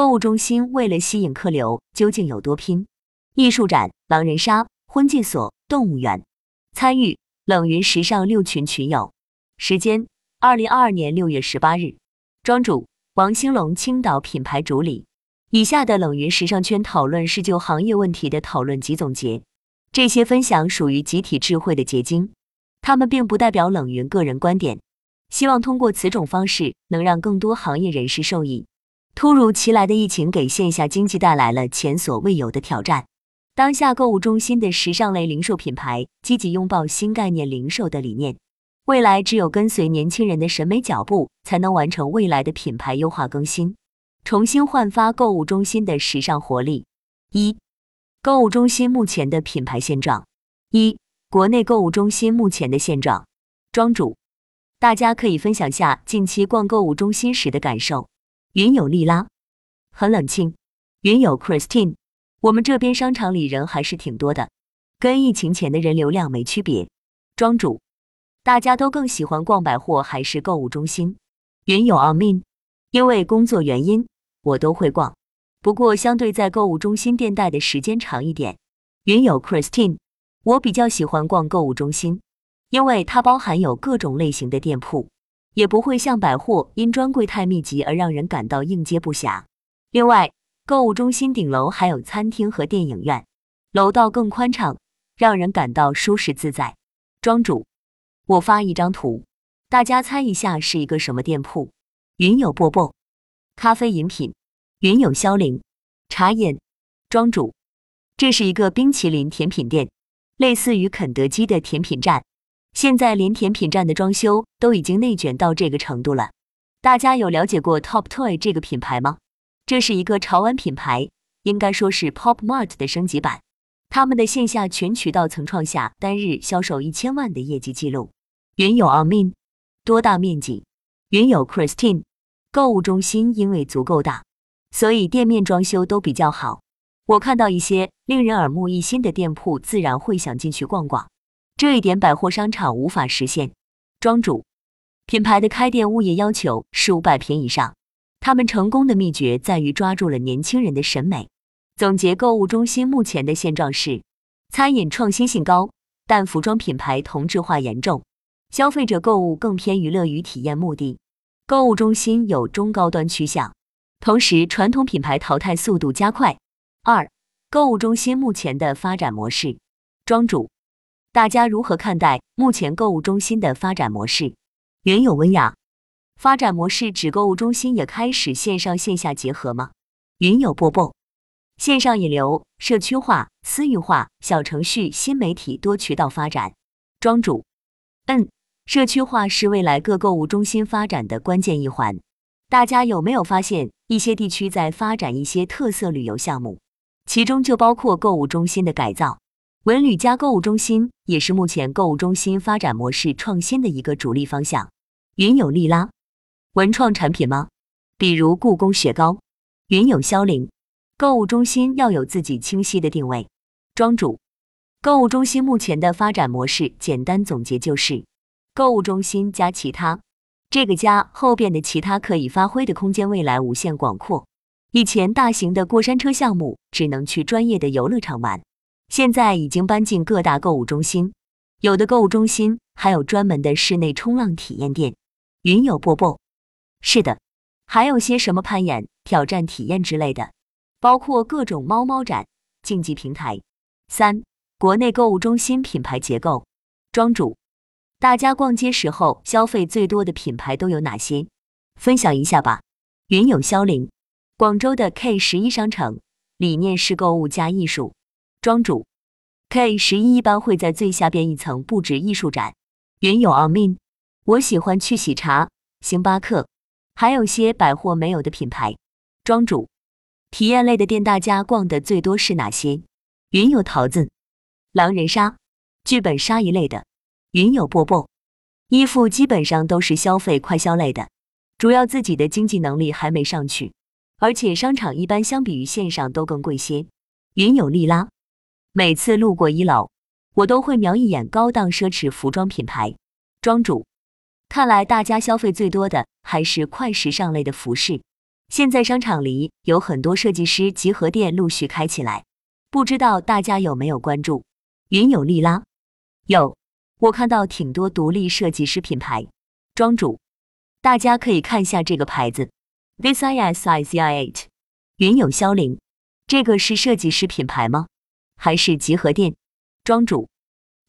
购物中心为了吸引客流，究竟有多拼？艺术展、狼人杀、婚介所、动物园，参与冷云时尚六群群友。时间：二零二二年六月十八日。庄主：王兴龙，青岛品牌主理。以下的冷云时尚圈讨论是就行业问题的讨论及总结，这些分享属于集体智慧的结晶，他们并不代表冷云个人观点。希望通过此种方式，能让更多行业人士受益。突如其来的疫情给线下经济带来了前所未有的挑战。当下购物中心的时尚类零售品牌积极拥抱新概念零售的理念，未来只有跟随年轻人的审美脚步，才能完成未来的品牌优化更新，重新焕发购物中心的时尚活力。一、购物中心目前的品牌现状。一、国内购物中心目前的现状。庄主，大家可以分享下近期逛购物中心时的感受。云友丽拉，很冷清。云友 Christine，我们这边商场里人还是挺多的，跟疫情前的人流量没区别。庄主，大家都更喜欢逛百货还是购物中心？云友 Amin，因为工作原因，我都会逛，不过相对在购物中心店待的时间长一点。云友 Christine，我比较喜欢逛购物中心，因为它包含有各种类型的店铺。也不会像百货因专柜太密集而让人感到应接不暇。另外，购物中心顶楼还有餐厅和电影院，楼道更宽敞，让人感到舒适自在。庄主，我发一张图，大家猜一下是一个什么店铺？云有波波，咖啡饮品。云有萧凌，茶饮。庄主，这是一个冰淇淋甜品店，类似于肯德基的甜品站。现在连甜品站的装修都已经内卷到这个程度了。大家有了解过 Top Toy 这个品牌吗？这是一个潮玩品牌，应该说是 Pop Mart 的升级版。他们的线下全渠道曾创下单日销售一千万的业绩记录。云有 Amin，多大面积？云有 Christine，购物中心因为足够大，所以店面装修都比较好。我看到一些令人耳目一新的店铺，自然会想进去逛逛。这一点百货商场无法实现。庄主，品牌的开店物业要求是五百平以上。他们成功的秘诀在于抓住了年轻人的审美。总结购物中心目前的现状是：餐饮创新性高，但服装品牌同质化严重，消费者购物更偏娱乐与体验目的。购物中心有中高端趋向，同时传统品牌淘汰速度加快。二、购物中心目前的发展模式。庄主。大家如何看待目前购物中心的发展模式？原有温雅，发展模式指购物中心也开始线上线下结合吗？云有波波，线上引流、社区化、私域化、小程序、新媒体多渠道发展。庄主，嗯，社区化是未来各购物中心发展的关键一环。大家有没有发现一些地区在发展一些特色旅游项目，其中就包括购物中心的改造？文旅加购物中心也是目前购物中心发展模式创新的一个主力方向。云有利拉，文创产品吗？比如故宫雪糕。云有萧凌，购物中心要有自己清晰的定位。庄主，购物中心目前的发展模式，简单总结就是购物中心加其他，这个加后边的其他可以发挥的空间未来无限广阔。以前大型的过山车项目只能去专业的游乐场玩。现在已经搬进各大购物中心，有的购物中心还有专门的室内冲浪体验店。云有波波，是的，还有些什么攀岩、挑战体验之类的，包括各种猫猫展、竞技平台。三、国内购物中心品牌结构。庄主，大家逛街时候消费最多的品牌都有哪些？分享一下吧。云有萧凌，广州的 K 十一商城，理念是购物加艺术。庄主，K 十一一般会在最下边一层布置艺术展。云有 Amin，我喜欢去喜茶、星巴克，还有些百货没有的品牌。庄主，体验类的店大家逛的最多是哪些？云有桃子、狼人杀、剧本杀一类的。云有波波，衣服基本上都是消费快消类的，主要自己的经济能力还没上去，而且商场一般相比于线上都更贵些。云有利拉。每次路过一楼，我都会瞄一眼高档奢侈服装品牌。庄主，看来大家消费最多的还是快时尚类的服饰。现在商场里有很多设计师集合店陆续开起来，不知道大家有没有关注？云有利拉，有，我看到挺多独立设计师品牌。庄主，大家可以看一下这个牌子，This I S I Z I Eight。云有肖林，这个是设计师品牌吗？还是集合店？庄主，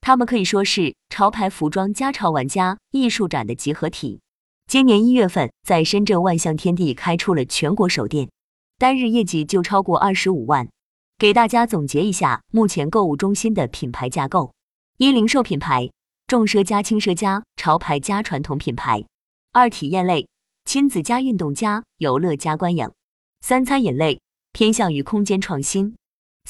他们可以说是潮牌服装加潮玩家艺术展的集合体。今年一月份，在深圳万象天地开出了全国首店，单日业绩就超过二十五万。给大家总结一下目前购物中心的品牌架构：一、零售品牌，重奢加轻奢加潮牌加传统品牌；二、体验类，亲子加运动加游乐加观影；三、餐饮类，偏向于空间创新；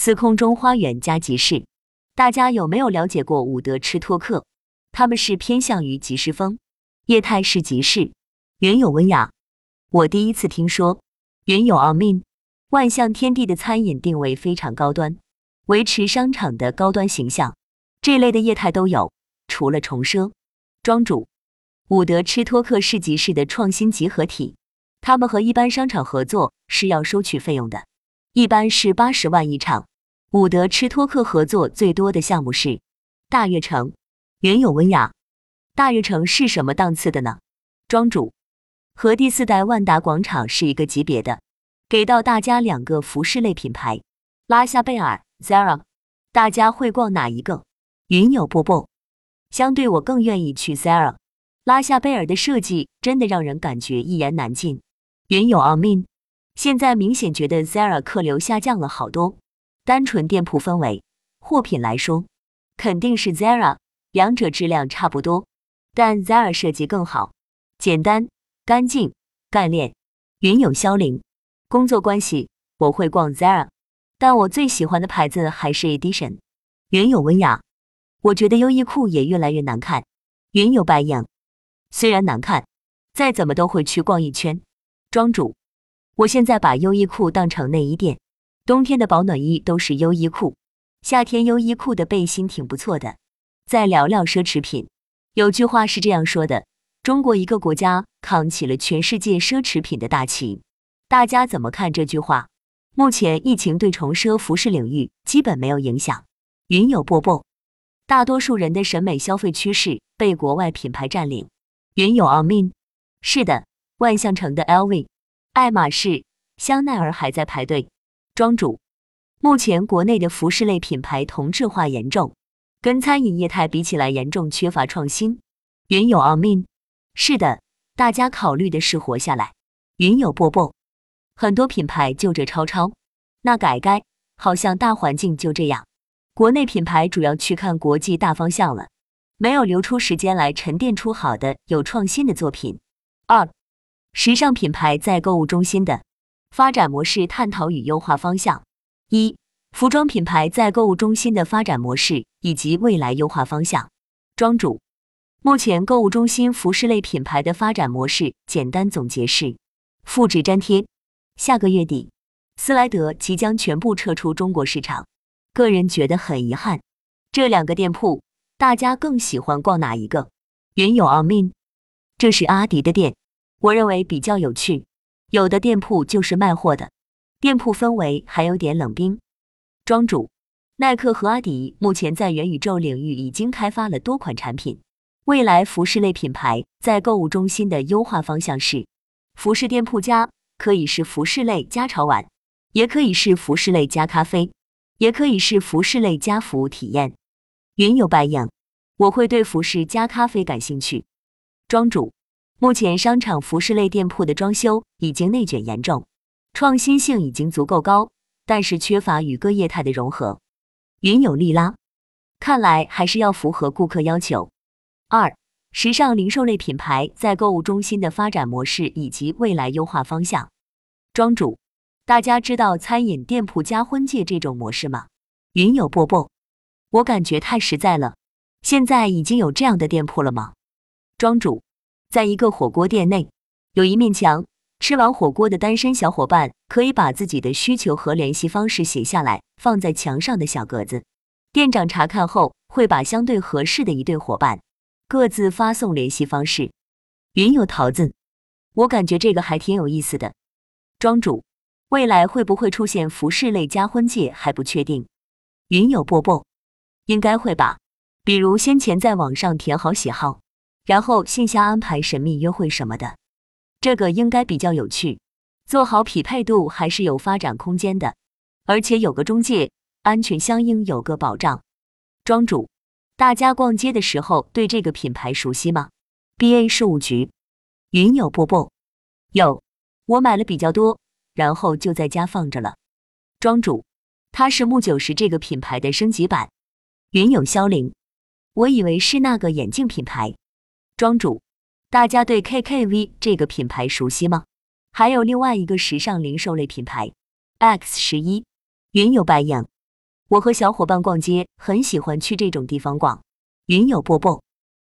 四、空中花园加集市。大家有没有了解过伍德吃托克？他们是偏向于集市风，业态是集市，原有温雅。我第一次听说，原有 Amin。万象天地的餐饮定位非常高端，维持商场的高端形象，这类的业态都有。除了重奢，庄主伍德吃托克是集市的创新集合体，他们和一般商场合作是要收取费用的，一般是八十万一场。伍德吃托克合作最多的项目是大悦城，原有温雅。大悦城是什么档次的呢？庄主和第四代万达广场是一个级别的。给到大家两个服饰类品牌，拉夏贝尔、Zara，大家会逛哪一个？云有波波，相对我更愿意去 Zara，拉夏贝尔的设计真的让人感觉一言难尽。云有 Amin，现在明显觉得 Zara 客流下降了好多，单纯店铺氛围、货品来说，肯定是 Zara，两者质量差不多，但 Zara 设计更好，简单、干净、干练。云有肖林。工作关系，我会逛 Zara，但我最喜欢的牌子还是 Edition。原有温雅，我觉得优衣库也越来越难看。原有白影，虽然难看，再怎么都会去逛一圈。庄主，我现在把优衣库当成内衣店，冬天的保暖衣都是优衣库，夏天优衣库的背心挺不错的。再聊聊奢侈品，有句话是这样说的：中国一个国家扛起了全世界奢侈品的大旗。大家怎么看这句话？目前疫情对重奢服饰领域基本没有影响。云有波波，大多数人的审美消费趋势被国外品牌占领。云有 Amin，是的，万象城的 LV、爱马仕、香奈儿还在排队。庄主，目前国内的服饰类品牌同质化严重，跟餐饮业态比起来严重缺乏创新。云有 Amin，是的，大家考虑的是活下来。云有波波。很多品牌就这抄抄，那改改，好像大环境就这样。国内品牌主要去看国际大方向了，没有留出时间来沉淀出好的有创新的作品。二，时尚品牌在购物中心的发展模式探讨与优化方向。一，服装品牌在购物中心的发展模式以及未来优化方向。庄主，目前购物中心服饰类品牌的发展模式简单总结是：复制粘贴。下个月底，斯莱德即将全部撤出中国市场。个人觉得很遗憾。这两个店铺，大家更喜欢逛哪一个？云有 Amin，这是阿迪的店，我认为比较有趣。有的店铺就是卖货的，店铺氛围还有点冷冰。庄主，耐克和阿迪目前在元宇宙领域已经开发了多款产品。未来服饰类品牌在购物中心的优化方向是服饰店铺加。可以是服饰类加潮玩，也可以是服饰类加咖啡，也可以是服饰类加服务体验。云有白影，我会对服饰加咖啡感兴趣。庄主，目前商场服饰类店铺的装修已经内卷严重，创新性已经足够高，但是缺乏与各业态的融合。云有利拉，看来还是要符合顾客要求。二。时尚零售类品牌在购物中心的发展模式以及未来优化方向。庄主，大家知道餐饮店铺加婚介这种模式吗？云有波波，我感觉太实在了。现在已经有这样的店铺了吗？庄主，在一个火锅店内，有一面墙，吃完火锅的单身小伙伴可以把自己的需求和联系方式写下来，放在墙上的小格子。店长查看后，会把相对合适的一对伙伴。各自发送联系方式。云有桃子，我感觉这个还挺有意思的。庄主，未来会不会出现服饰类加婚戒还不确定。云友波波，应该会吧。比如先前在网上填好喜好，然后线下安排神秘约会什么的，这个应该比较有趣。做好匹配度还是有发展空间的，而且有个中介，安全相应有个保障。庄主，大家逛街的时候对这个品牌熟悉吗？B A 事务局，云友波波，有，我买了比较多，然后就在家放着了。庄主，它是木九十这个品牌的升级版。云友萧凌，我以为是那个眼镜品牌。庄主，大家对 K K V 这个品牌熟悉吗？还有另外一个时尚零售类品牌 X 十一，云有白影。我和小伙伴逛街很喜欢去这种地方逛。云有波波，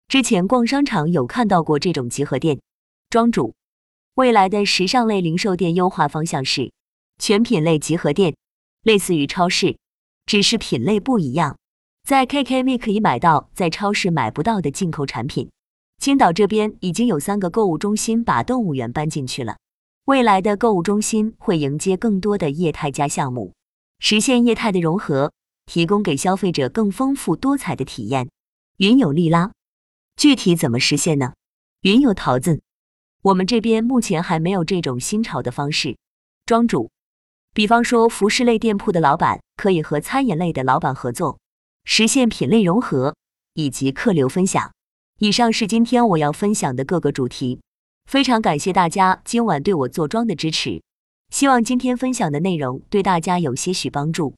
之前逛商场有看到过这种集合店。庄主，未来的时尚类零售店优化方向是全品类集合店，类似于超市，只是品类不一样。在 KKV 可以买到在超市买不到的进口产品。青岛这边已经有三个购物中心把动物园搬进去了。未来的购物中心会迎接更多的业态加项目，实现业态的融合，提供给消费者更丰富多彩的体验。云有利拉，具体怎么实现呢？云有桃子，我们这边目前还没有这种新潮的方式。庄主，比方说服饰类店铺的老板可以和餐饮类的老板合作，实现品类融合以及客流分享。以上是今天我要分享的各个主题。非常感谢大家今晚对我坐庄的支持，希望今天分享的内容对大家有些许帮助。